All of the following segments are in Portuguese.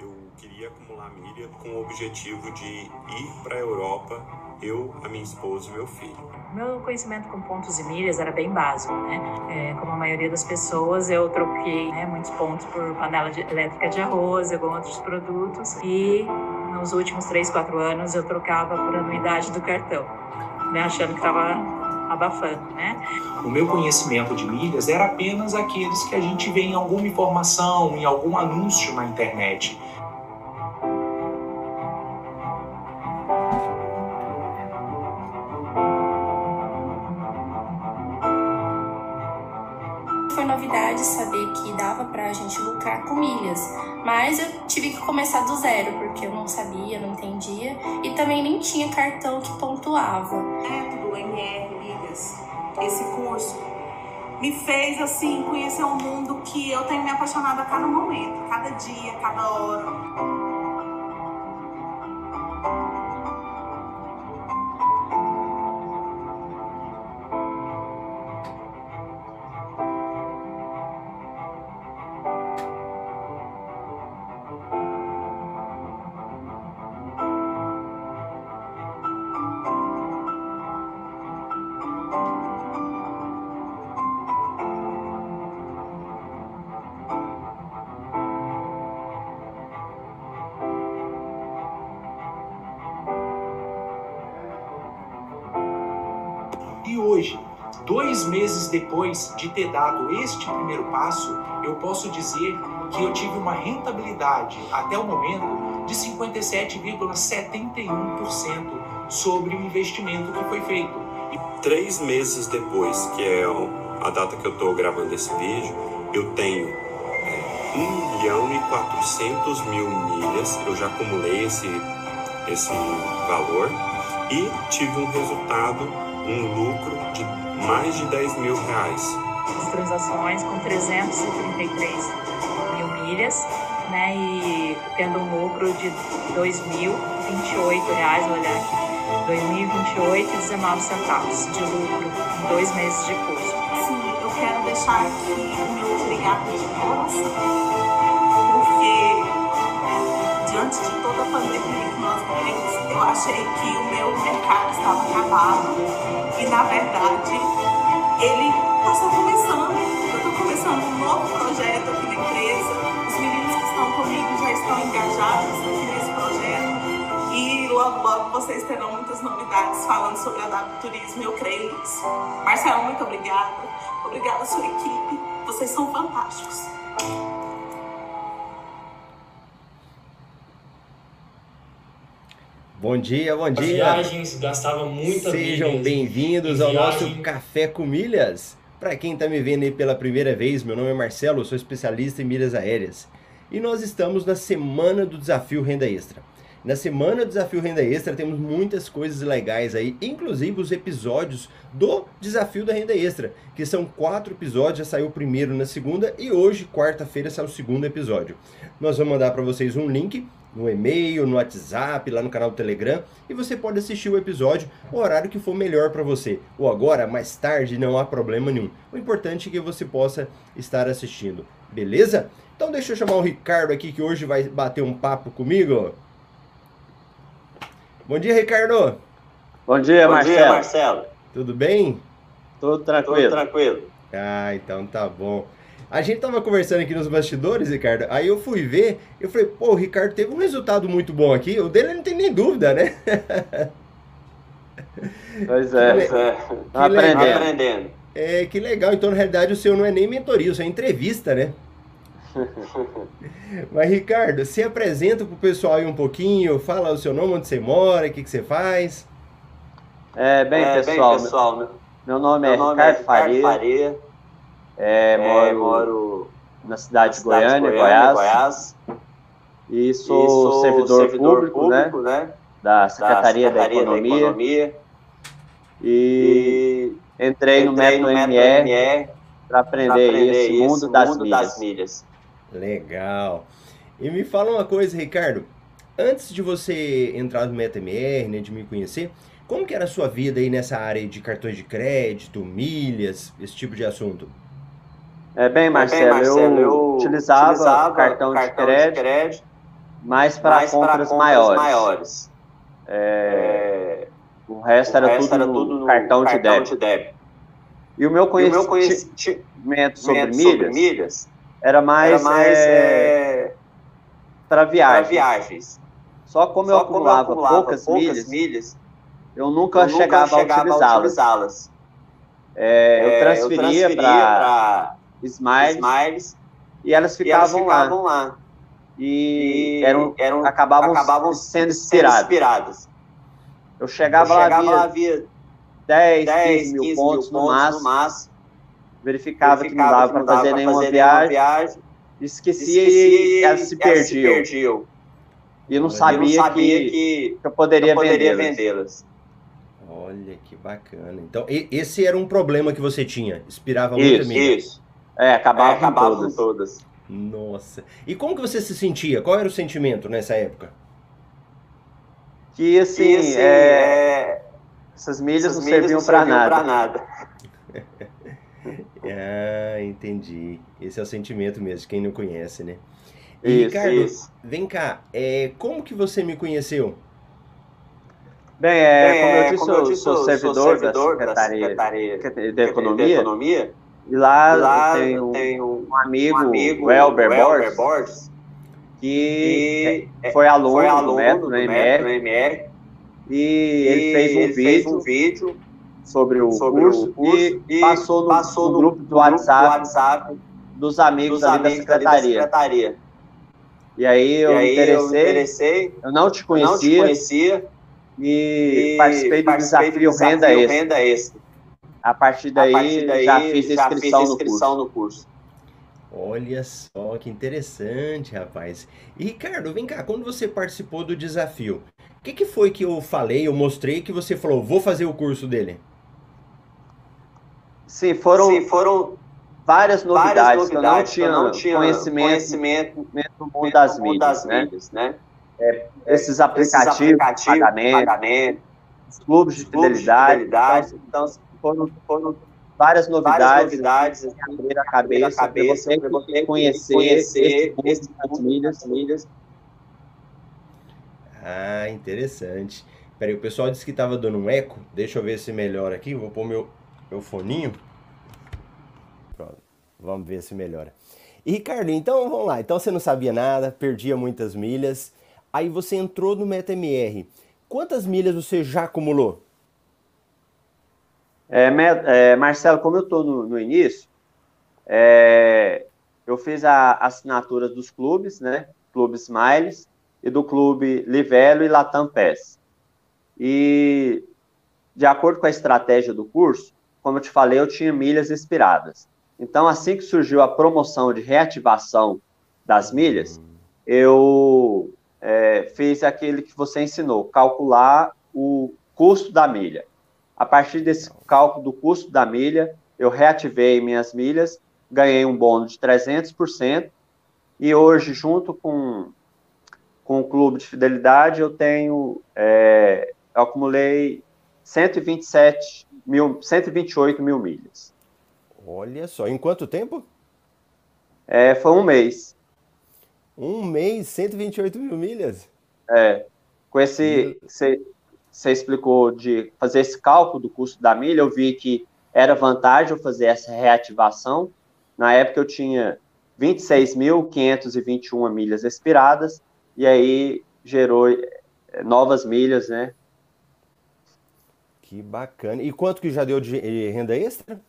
eu queria acumular milha com o objetivo de ir para a Europa, eu, a minha esposa e meu filho. Meu conhecimento com pontos e milhas era bem básico, né? É, como a maioria das pessoas, eu troquei né, muitos pontos por panela de, elétrica de arroz, alguns outros produtos e nos últimos 3, 4 anos eu trocava por anuidade do cartão, né? Achando que estava abafando, né? O meu conhecimento de milhas era apenas aqueles que a gente vê em alguma informação, em algum anúncio na internet. Novidade saber que dava pra gente lucrar com milhas, mas eu tive que começar do zero, porque eu não sabia, não entendia, e também nem tinha cartão que pontuava. Método MR Milhas, esse curso, me fez assim conhecer um mundo que eu tenho me apaixonado a cada momento, cada dia, cada hora. Dois meses depois de ter dado este primeiro passo, eu posso dizer que eu tive uma rentabilidade até o momento de 57,71% sobre o investimento que foi feito. Três meses depois, que é a data que eu estou gravando esse vídeo, eu tenho é, 1 milhão e 400 mil milhas, eu já acumulei esse, esse valor e tive um resultado, um lucro de mais de 10 mil reais. As transações com 333 mil milhas, né? E tendo um lucro de 2.028 reais, vou olhar aqui, 2.028,19 centavos de lucro em dois meses de curso. Sim, eu quero deixar aqui o meu obrigado de coração, porque diante de toda a pandemia que nós vivemos, eu achei que o meu mercado estava acabado e na verdade ele está começando. Eu estou começando um novo projeto aqui na empresa. Os meninos que estão comigo já estão engajados aqui nesse projeto e logo logo vocês terão muitas novidades falando sobre a turismo. Eu creio nisso. Marcelo, muito obrigada. Obrigada à sua equipe. Vocês são fantásticos. Bom dia, bom As dia. viagens gastava muita Sejam bem-vindos em ao nosso viagem. Café com Milhas. Para quem está me vendo aí pela primeira vez, meu nome é Marcelo, eu sou especialista em milhas aéreas. E nós estamos na semana do desafio Renda Extra. Na semana do desafio Renda Extra temos muitas coisas legais aí, inclusive os episódios do desafio da Renda Extra, que são quatro episódios, já saiu o primeiro na segunda e hoje, quarta-feira, sai o segundo episódio. Nós vamos mandar para vocês um link no e-mail, no WhatsApp, lá no canal do Telegram, e você pode assistir o episódio o horário que for melhor para você. Ou agora, mais tarde, não há problema nenhum. O importante é que você possa estar assistindo, beleza? Então deixa eu chamar o Ricardo aqui que hoje vai bater um papo comigo. Bom dia, Ricardo. Bom dia, Bom Marcelo. dia, Marcelo. Tudo bem? Tudo tranquilo. Tudo tranquilo. Ah, então tá bom. A gente tava conversando aqui nos bastidores, Ricardo. Aí eu fui ver, eu falei, pô, o Ricardo teve um resultado muito bom aqui. O dele não tem nem dúvida, né? Pois é. le- Pois é. legal. Tá aprendendo. Aprendendo. É, que legal. Então, na realidade, o seu não é nem mentoria, o seu é entrevista, né? Mas, Ricardo, se apresenta pro pessoal aí um pouquinho, fala o seu nome, onde você mora, o que, que você faz. É, bem, É, pessoal, bem, pessoal, meu, meu nome é meu nome é Ricardo Ricardo Faria, Faria. É, É, moro, moro na cidade de Goiânia, de Goiás, Goiás. e E sou, servidor, público, né, né? da Da Secretaria, da, Economia, Economia. e E entrei no entrei método no para aprender, aprender esse mundo das milhas. milhas. Legal. E me fala uma coisa, Ricardo. Antes de você entrar no MetaMR, né, de me conhecer, como que era a sua vida aí nessa área de cartões de crédito, milhas, esse tipo de assunto? É bem, Marcelo, Bem, Marcelo, eu, utilizava, cartão, de crédito, mais para compras, compras, maiores. maiores. É, o resto, o era, resto tudo era, tudo no cartão, cartão de, débito. de, débito. E o meu conhecimento, meu conhecimento sobre, milhas, sobre, milhas, era mais, era mais é, é, para viagens. viagens. Só como Só eu acumulava, como eu acumulava poucas, poucas milhas, milhas, eu nunca, eu chegava, chegava, a utilizá-las. É, eu transferia, transferia para Smiles, Smiles, e elas ficavam, e elas ficavam lá. lá. E, eram, eram, acabavam, acabavam sendo inspiradas. inspiradas. Eu chegava, eu chegava lá, via 10, 10 15 mil 15 pontos, mil no, máximo, no máximo. Verificava, verificava que não dava para fazer, nenhuma, fazer viagem, viagem. Esquecia, e elas se perdiam. perdiam. E eu não sabia, não sabia que, que, eu poderia, poderia vendê-las. Olha que bacana. Então, esse era um problema que você tinha. Inspirava muito milha. Isso. É, acabava, é, acabava com todas. todas. Nossa. E como que você se sentia? Qual era o sentimento nessa época? Que assim, que, assim é... é essas milhas essas não serviam para nada. nada. ah, entendi. Esse é o sentimento mesmo, quem não conhece, né? E, isso, Ricardo, isso. vem cá, é, como que você me conheceu? Bem, é, como eu disse, como eu, disse, sou, sou servidor, servidor da Secretaria, da Secretaria de, Economia, de Economia. E lá, lá eu tenho, um amigo, um amigo o Elber, Elber Borges, que, que foi aluno, foi aluno do método, do MR, MR, e, ele fez um, ele vídeo, fez um vídeo sobre o, sobre curso, curso, e, passou no, passou no, no grupo do WhatsApp, do WhatsApp dos amigos, dos amigos da, secretaria. da secretaria. E aí eu, e aí interessei, eu interessei, eu não te conhecia, não te conhecia e, e participei do participei desafio, do desafio Renda. Renda Extra. A partir daí, a partir daí já fiz já inscrição, fiz inscrição no, curso. no curso. Olha só que interessante, rapaz. E Ricardo, vem cá, quando você participou do desafio, o que, que foi que eu falei, eu mostrei que você falou, vou fazer o curso dele? Sim, foram, Sim, foram várias novidades, várias novidades que eu não tinha, não tinha conhecimento, conhecimento no mundo das mídias, das né? mídias né? É, esses aplicativos, esses aplicativos pagamento, pagamento, os clubes de fidelidade, fidelidade então, então, foram, foram várias novidades, várias novidades assim, abrir a cabeça, a cabeça para você, você conhecer, conhecer esse mundo milhas. Ah, interessante. Peraí, o pessoal disse que estava dando um eco. Deixa eu ver se melhora aqui. Vou pôr meu, meu foninho. Pronto. Vamos ver se melhora. E Ricardo, então vamos lá. Então você não sabia nada, perdia muitas milhas. Aí você entrou no MetaMR. Quantas milhas você já acumulou? É, é, Marcelo, como eu estou no, no, início, é, eu fiz a assinatura dos clubes, né? Clube Smiles e do clube Livelo e Latam PES. E, de acordo com a estratégia do curso, como eu te falei, eu tinha milhas expiradas. Então, assim que surgiu a promoção de reativação das milhas, eu é, fiz aquele que você ensinou, calcular o custo da milha. A partir desse cálculo do custo da milha, eu reativei minhas milhas, ganhei um bônus de 300%, e hoje, junto com, com o clube de fidelidade, eu tenho, é, eu acumulei 127 mil, 128 mil milhas. Olha só, em quanto tempo? É, foi um mês. Um mês, 128 mil milhas? É. Com esse, você explicou de fazer esse cálculo do custo da milha, eu vi que era vantagem eu fazer essa reativação. Na época eu tinha 26.521 milhas expiradas, e aí gerou eh, novas milhas, né? Que bacana. E quanto que já deu de renda extra?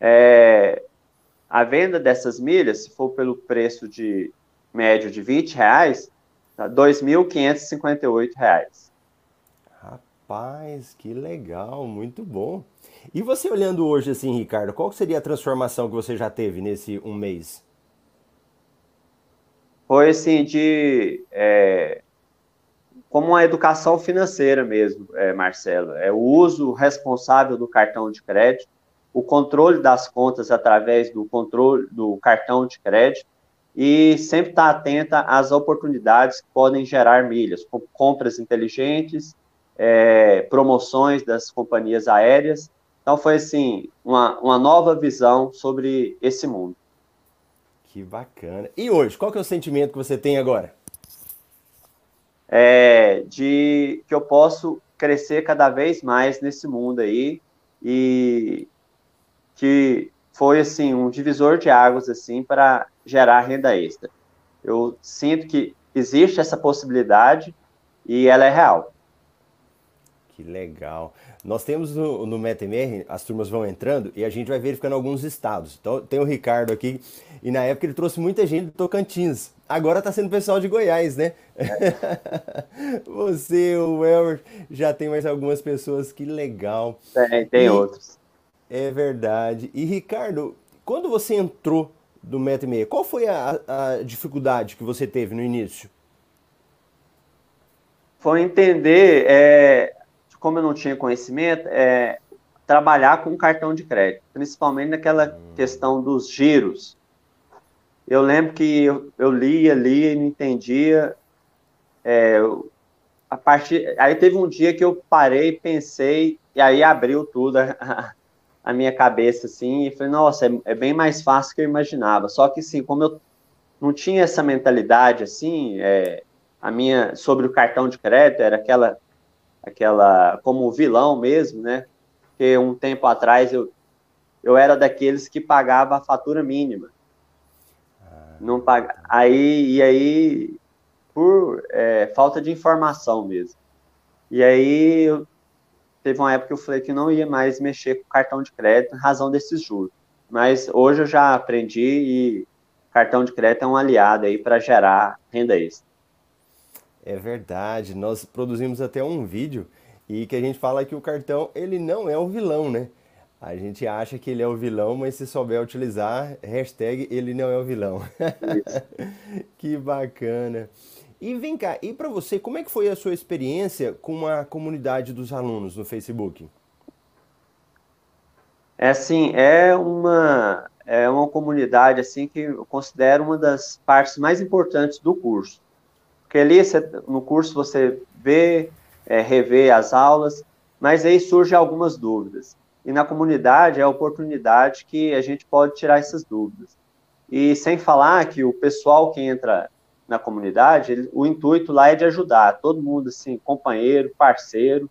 É, a venda dessas milhas, se for pelo preço de médio de 20 reais, tá R$ 2.558. Rapaz, que legal, muito bom. E você olhando hoje assim, Ricardo, qual seria a transformação que você já teve nesse um mês? Foi assim de é, como uma educação financeira mesmo, é, Marcelo. É o uso responsável do cartão de crédito, o controle das contas através do controle do cartão de crédito e sempre estar atenta às oportunidades que podem gerar milhas, com compras inteligentes é, promoções das companhias aéreas. Então foi assim uma, uma nova visão sobre esse mundo. Que bacana. E hoje, qual que é o sentimento que você tem agora? É de que eu posso crescer cada vez mais nesse mundo aí e que foi assim um divisor de águas assim para gerar renda extra. Eu sinto que existe essa possibilidade e ela é real. Que legal. Nós temos no, no MetaMR, as turmas vão entrando e a gente vai verificando alguns estados. Então tem o Ricardo aqui, e na época ele trouxe muita gente do Tocantins. Agora está sendo pessoal de Goiás, né? É. Você, o Elmer, já tem mais algumas pessoas, que legal. Tem, tem e, outros. É verdade. E Ricardo, quando você entrou do MetaMR, qual foi a, a dificuldade que você teve no início? Foi entender é, como eu não tinha conhecimento, é, trabalhar com cartão de crédito, principalmente naquela hum. questão dos giros. Eu lembro que eu, eu lia, lia e não entendia. É, a partir, aí teve um dia que eu parei, pensei, e aí abriu tudo a, a minha cabeça, assim, e falei, nossa, é, é, bem mais fácil que eu imaginava. Só que, assim, como eu não tinha essa mentalidade, assim, é, a minha, sobre o cartão de crédito, era aquela aquela como vilão mesmo, né? Porque um tempo atrás eu, eu era daqueles que pagava a fatura mínima. Ah. Não paga, aí e aí por é, falta de informação mesmo. E aí eu, teve uma época que eu falei que não ia mais mexer com cartão de crédito em razão desses juros. Mas hoje eu já aprendi e cartão de crédito é um aliado aí para gerar renda extra. É verdade, nós produzimos até um vídeo e que a gente fala que o cartão ele não é o vilão, né? A gente acha que ele é o vilão, mas se souber utilizar, hashtag ele não é o vilão. que bacana. E vem cá, e para você, como é que foi a sua experiência com a comunidade dos alunos no Facebook? É assim, é uma é uma comunidade assim que eu considero uma das partes mais importantes do curso. Porque ali você, no curso você vê, é, revê as aulas, mas aí surgem algumas dúvidas. E na comunidade é a oportunidade que a gente pode tirar essas dúvidas. E sem falar que o pessoal que entra na comunidade, ele, o intuito lá é de ajudar todo mundo, assim, companheiro, parceiro.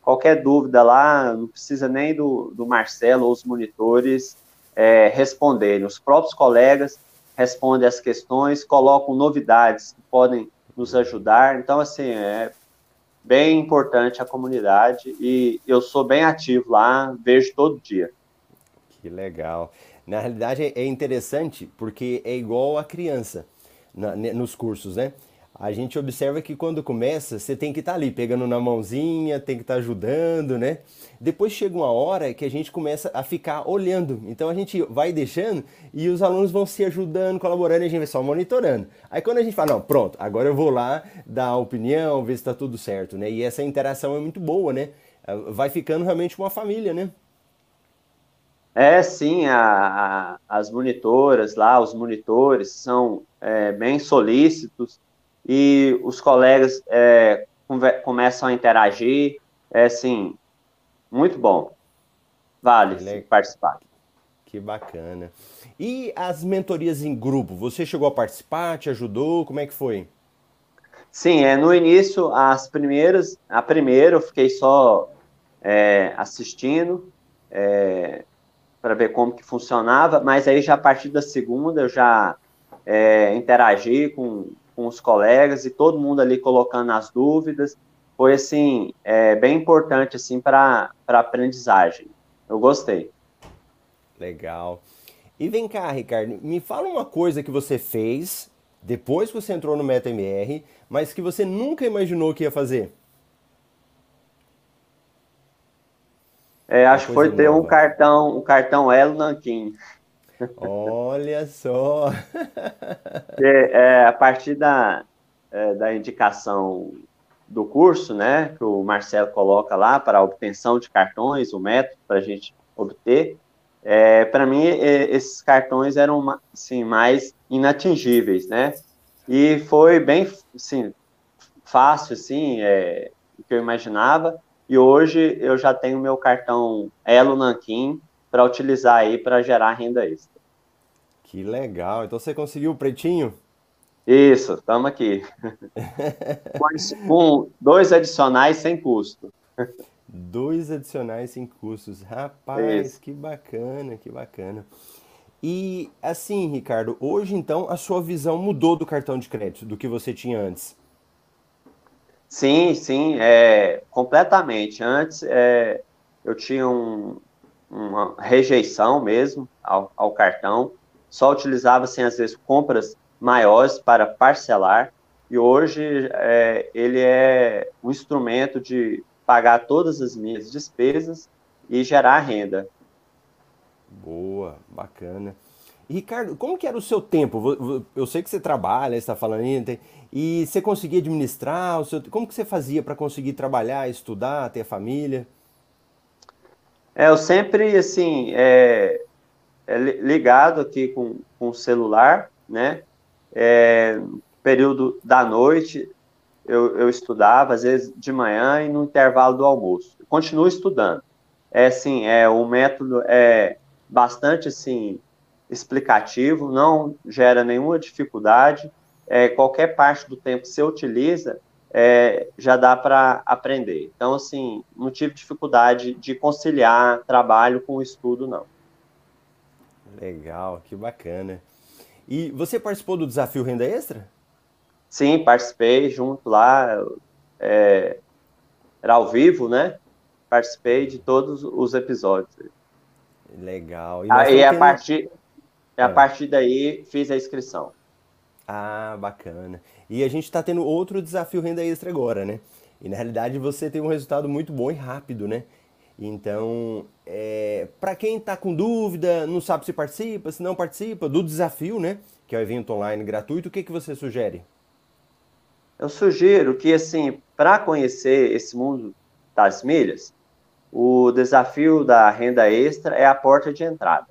Qualquer dúvida lá, não precisa nem do, do Marcelo ou os monitores é, responderem. Os próprios colegas respondem as questões, colocam novidades que podem nos ajudar. Então, assim, é bem importante a comunidade e eu sou bem ativo lá, vejo todo dia. Que legal. Na realidade é interessante porque é igual a criança na, nos cursos, né? A gente observa que quando começa, você tem que estar tá ali pegando na mãozinha, tem que estar tá ajudando, né? Depois chega uma hora que a gente começa a ficar olhando. Então a gente vai deixando e os alunos vão se ajudando, colaborando e a gente vai só monitorando. Aí quando a gente fala, não, pronto, agora eu vou lá dar a opinião, ver se está tudo certo, né? E essa interação é muito boa, né? Vai ficando realmente uma família, né? É, sim, a, a, as monitoras lá, os monitores são é, bem solícitos, e os colegas é, começam a interagir. É assim, muito bom. Vale participar. Que bacana. E as mentorias em grupo, você chegou a participar, te ajudou? Como é que foi? Sim, é, no início, as primeiras, a primeira eu fiquei só é, assistindo é, para ver como que funcionava, mas aí já a partir da segunda eu já é, interagi com, com os colegas e todo mundo ali colocando as dúvidas. Foi, assim, é, bem importante, assim, para a aprendizagem. Eu gostei. Legal. E vem cá, Ricardo, me fala uma coisa que você fez depois que você entrou no MetaMR, mas que você nunca imaginou que ia fazer. É, acho que foi ter nova. um cartão, um cartão Elo Nanquim. Olha só! é, é, a partir da, é, da indicação do curso, né, que o Marcelo coloca lá para a obtenção de cartões, o método para a gente obter, é, para mim é, esses cartões eram assim, mais inatingíveis, né? E foi bem assim, fácil, assim, é, o que eu imaginava. E hoje eu já tenho meu cartão Elo Nanquim para utilizar aí para gerar renda extra. Que legal. Então você conseguiu o pretinho? Isso, estamos aqui. Com dois adicionais sem custo. Dois adicionais sem custos. Rapaz, Isso. que bacana, que bacana. E assim, Ricardo, hoje então a sua visão mudou do cartão de crédito, do que você tinha antes? Sim, sim, é, completamente. Antes é, eu tinha um, uma rejeição mesmo ao, ao cartão, só utilizava, assim, às vezes, compras maiores para parcelar, e hoje é, ele é um instrumento de pagar todas as minhas despesas e gerar renda. Boa, bacana. Ricardo, como que era o seu tempo? Eu sei que você trabalha, está falando aí, e você conseguia administrar o seu, como que você fazia para conseguir trabalhar, estudar, ter família? É, eu sempre assim é, é ligado aqui com, com o celular, né? É, período da noite eu, eu estudava, às vezes de manhã e no intervalo do almoço. Continuo estudando. É assim, é o método é bastante assim explicativo, não gera nenhuma dificuldade. É, qualquer parte do tempo que você utiliza, é, já dá para aprender. Então, assim, não tive dificuldade de conciliar trabalho com estudo, não. Legal, que bacana. E você participou do desafio Renda Extra? Sim, participei junto lá. É, era ao vivo, né? Participei de todos os episódios. Legal. E Aí, a, partir, a é. partir daí, fiz a inscrição. Ah, bacana. E a gente está tendo outro desafio renda extra agora, né? E na realidade você tem um resultado muito bom e rápido, né? Então, é, para quem está com dúvida, não sabe se participa, se não participa do desafio, né? Que é o evento online gratuito, o que, que você sugere? Eu sugiro que, assim, para conhecer esse mundo das milhas, o desafio da renda extra é a porta de entrada.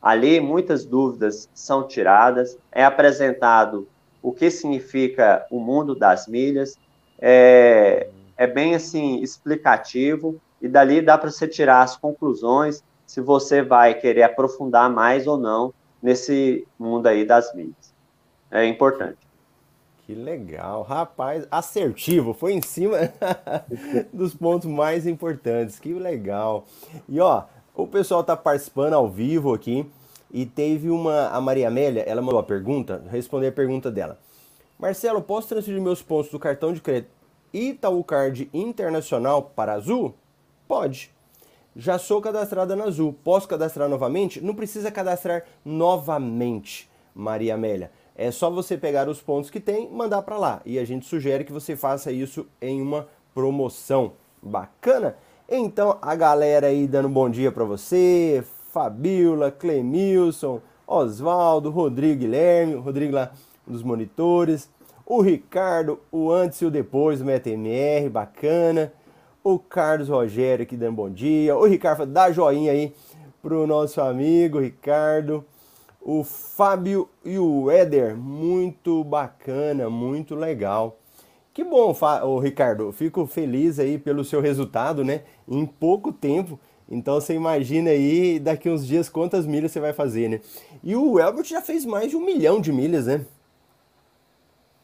Ali muitas dúvidas são tiradas, é apresentado o que significa o mundo das milhas, é, é bem assim explicativo e dali dá para você tirar as conclusões se você vai querer aprofundar mais ou não nesse mundo aí das milhas. É importante. Que legal, rapaz, assertivo, foi em cima dos pontos mais importantes. Que legal. E ó, o pessoal está participando ao vivo aqui e teve uma. A Maria Amélia, ela mandou a pergunta, responder a pergunta dela. Marcelo, posso transferir meus pontos do cartão de crédito Itaú Card Internacional para Azul? Pode. Já sou cadastrada na Azul. Posso cadastrar novamente? Não precisa cadastrar novamente, Maria Amélia. É só você pegar os pontos que tem, mandar para lá. E a gente sugere que você faça isso em uma promoção. Bacana? Então, a galera aí dando bom dia para você, Fabiola, Clemilson, Oswaldo, Rodrigo Guilherme, Rodrigo lá dos monitores, o Ricardo, o antes e o depois do MetaMR, bacana, o Carlos Rogério aqui dando bom dia, o Ricardo dá joinha aí pro nosso amigo Ricardo, o Fábio e o Éder, muito bacana, muito legal. Que bom, Ricardo. Fico feliz aí pelo seu resultado, né? Em pouco tempo. Então você imagina aí daqui uns dias quantas milhas você vai fazer, né? E o Elbert já fez mais de um milhão de milhas, né?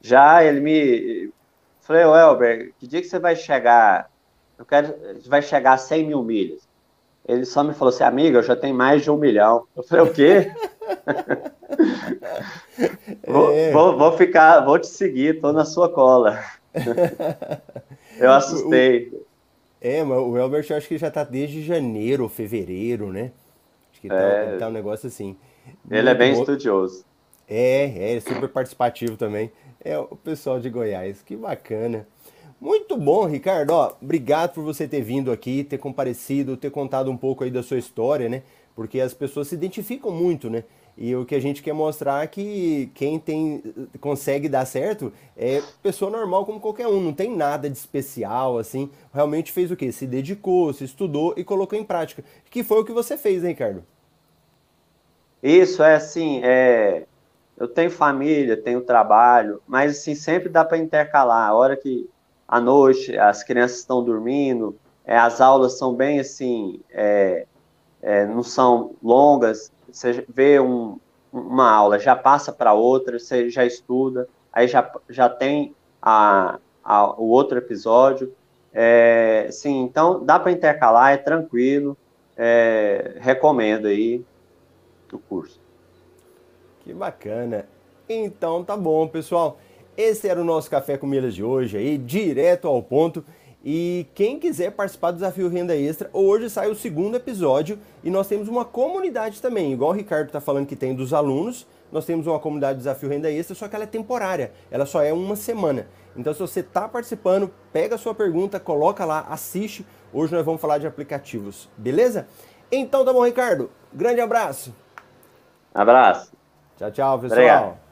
Já, ele me. Falei, ô Elber, que dia que você vai chegar? Eu quero. Vai chegar a 100 mil milhas. Ele só me falou assim, amiga, eu já tenho mais de um milhão. Eu falei, o quê? vou, é. vou, vou, ficar, vou te seguir, tô na sua cola. eu assustei. É, mas o Elbert eu acho que já tá desde janeiro fevereiro, né? Acho que tá, é... tá um negócio assim. Ele é bem bom. estudioso. É, é, super participativo também. É o pessoal de Goiás, que bacana. Muito bom, Ricardo. Ó, obrigado por você ter vindo aqui, ter comparecido, ter contado um pouco aí da sua história, né? Porque as pessoas se identificam muito, né? E o que a gente quer mostrar é que quem tem consegue dar certo é pessoa normal como qualquer um, não tem nada de especial assim. Realmente fez o quê? Se dedicou, se estudou e colocou em prática. Que foi o que você fez, hein, Ricardo? Isso é assim, é eu tenho família, tenho trabalho, mas assim sempre dá para intercalar. A hora que à noite as crianças estão dormindo, é, as aulas são bem assim, é, é, não são longas, você vê um, uma aula, já passa para outra, você já estuda, aí já, já tem a, a, o outro episódio. É, sim, então dá para intercalar, é tranquilo. É, recomendo aí o curso. Que bacana. Então tá bom, pessoal. Esse era o nosso Café com Milhas de hoje aí, direto ao ponto. E quem quiser participar do Desafio Renda Extra, hoje sai o segundo episódio e nós temos uma comunidade também, igual o Ricardo está falando que tem dos alunos, nós temos uma comunidade Desafio Renda Extra, só que ela é temporária, ela só é uma semana. Então se você está participando, pega a sua pergunta, coloca lá, assiste. Hoje nós vamos falar de aplicativos, beleza? Então tá bom, Ricardo. Grande abraço. Abraço. Tchau, tchau, pessoal. Obrigado.